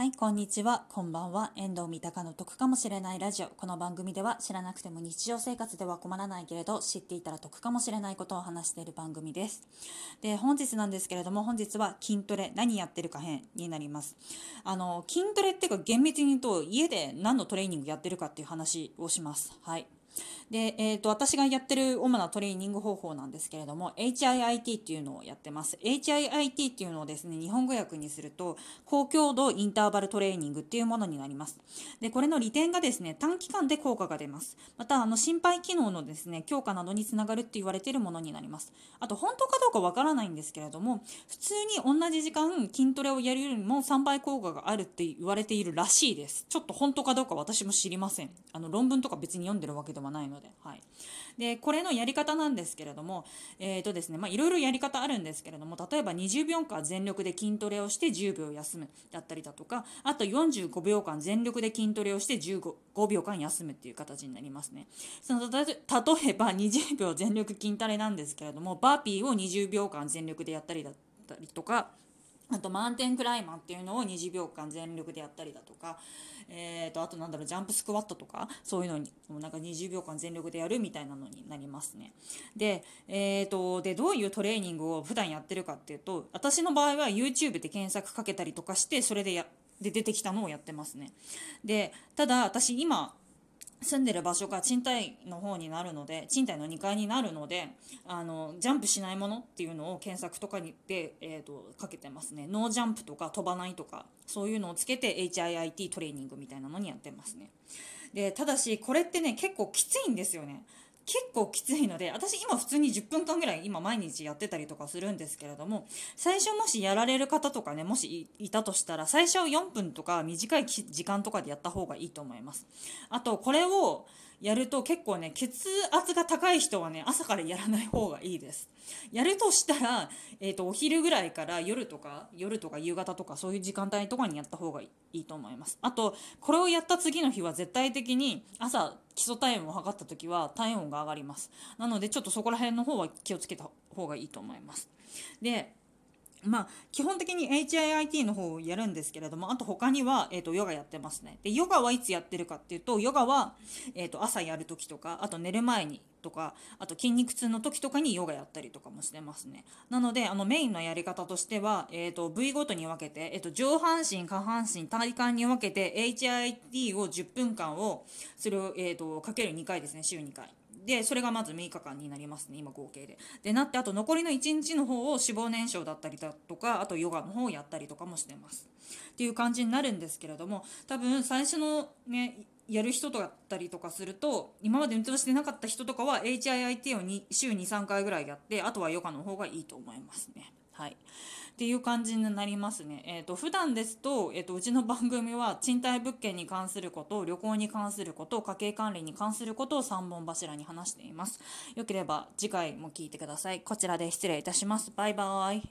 はい、こんにちは。こんばんは。遠藤三鷹の得かもしれないラジオ。この番組では知らなくても日常生活では困らないけれど、知っていたら得かもしれないことを話している番組です。で、本日なんですけれども、本日は筋トレ、何やってるか編になります。あの、筋トレっていうか厳密に言うと、家で何のトレーニングやってるかっていう話をします。はい。で、えーと、私がやってる主なトレーニング方法なんですけれども HIIT っていうのをやってます。HIIT っていうのをですね日本語訳にすると高強度インターバルトレーニングっていうものになります。でこれの利点がですね短期間で効果が出ます。またあの心肺機能のですね強化などにつながるって言われているものになります。あと本当かどうかわからないんですけれども普通に同じ時間筋トレをやるよりも3倍効果があるって言われているらしいです。ちょっと本当かどうか私も知りません。あの論文とか別に読んでるわけではないので、はい、でこれのやり方なんですけれども、えーとですねまあ、いろいろやり方あるんですけれども例えば20秒間全力で筋トレをして10秒休むだったりだとかあと45秒間全力で筋トレをして15秒間休むっていう形になりますね。その例えば20秒全力筋トレなんですけれどもバーピーを20秒間全力でやったりだったりとかあとマウンテンクライマーっていうのを20秒間全力でやったりだとか、えー、とあとなんだろうジャンプスクワットとかそういうのになんか20秒間全力でやるみたいなのになりますね。で,、えー、とでどういうトレーニングを普段やってるかっていうと私の場合は YouTube で検索かけたりとかしてそれでやで出てきたのをやってますね。でただ私今住んでる場所が賃貸の方になるので賃貸の2階になるのであのジャンプしないものっていうのを検索とかにで、えーと、かけてますね。ノージャンプとか飛ばないとかそういうのをつけて HIIT トレーニングみたいなのにやってますね。でただしこれってね結構きついんですよね。結構きついので私今普通に10分間ぐらい今毎日やってたりとかするんですけれども最初もしやられる方とかねもしいたとしたら最初4分とか短い時間とかでやった方がいいと思います。あとこれをやると結構ね血圧が高い人はね朝からやらない方がいいです。やるとしたら、えーと、お昼ぐらいから夜とか夜とか夕方とかそういう時間帯とかにやった方がいい。いいと思います。あとこれをやった次の日は絶対的に朝基礎体温を測った時は体温が上がります。なのでちょっとそこら辺の方は気をつけた方がいいと思います。でまあ、基本的に HIIT の方をやるんですけれどもあと他には、えーと、ヨガやってますね。でヨガはいつやってるかっていうとヨガは、えーと、朝やる時とかあと寝る前にとかあと筋肉痛の時とかにヨガやったりとかもしてますね。なのであのメインのやり方としては、えーと、部位ごとに分けて、えー、と上半身下半身体幹に分けて HIIT を10分間をそれを、えー、とかける2回ですね週2回。でそれがまず6日間になりますね今合計で。でなってあと残りの1日の方を脂肪燃焼だったりだとかあとヨガの方をやったりとかもしてます。っていう感じになるんですけれども多分最初のねやる人だったりとかすると今まで運動してなかった人とかは HIIT を2週23回ぐらいやってあとはヨガの方がいいと思いますね。はい、っていう感じになりますね。えーと、普段ですと,、えーと、うちの番組は賃貸物件に関すること旅行に関すること家計管理に関することを3本柱に話しています。よければ次回も聞いてください。こちらで失礼いたします。バイバーイ。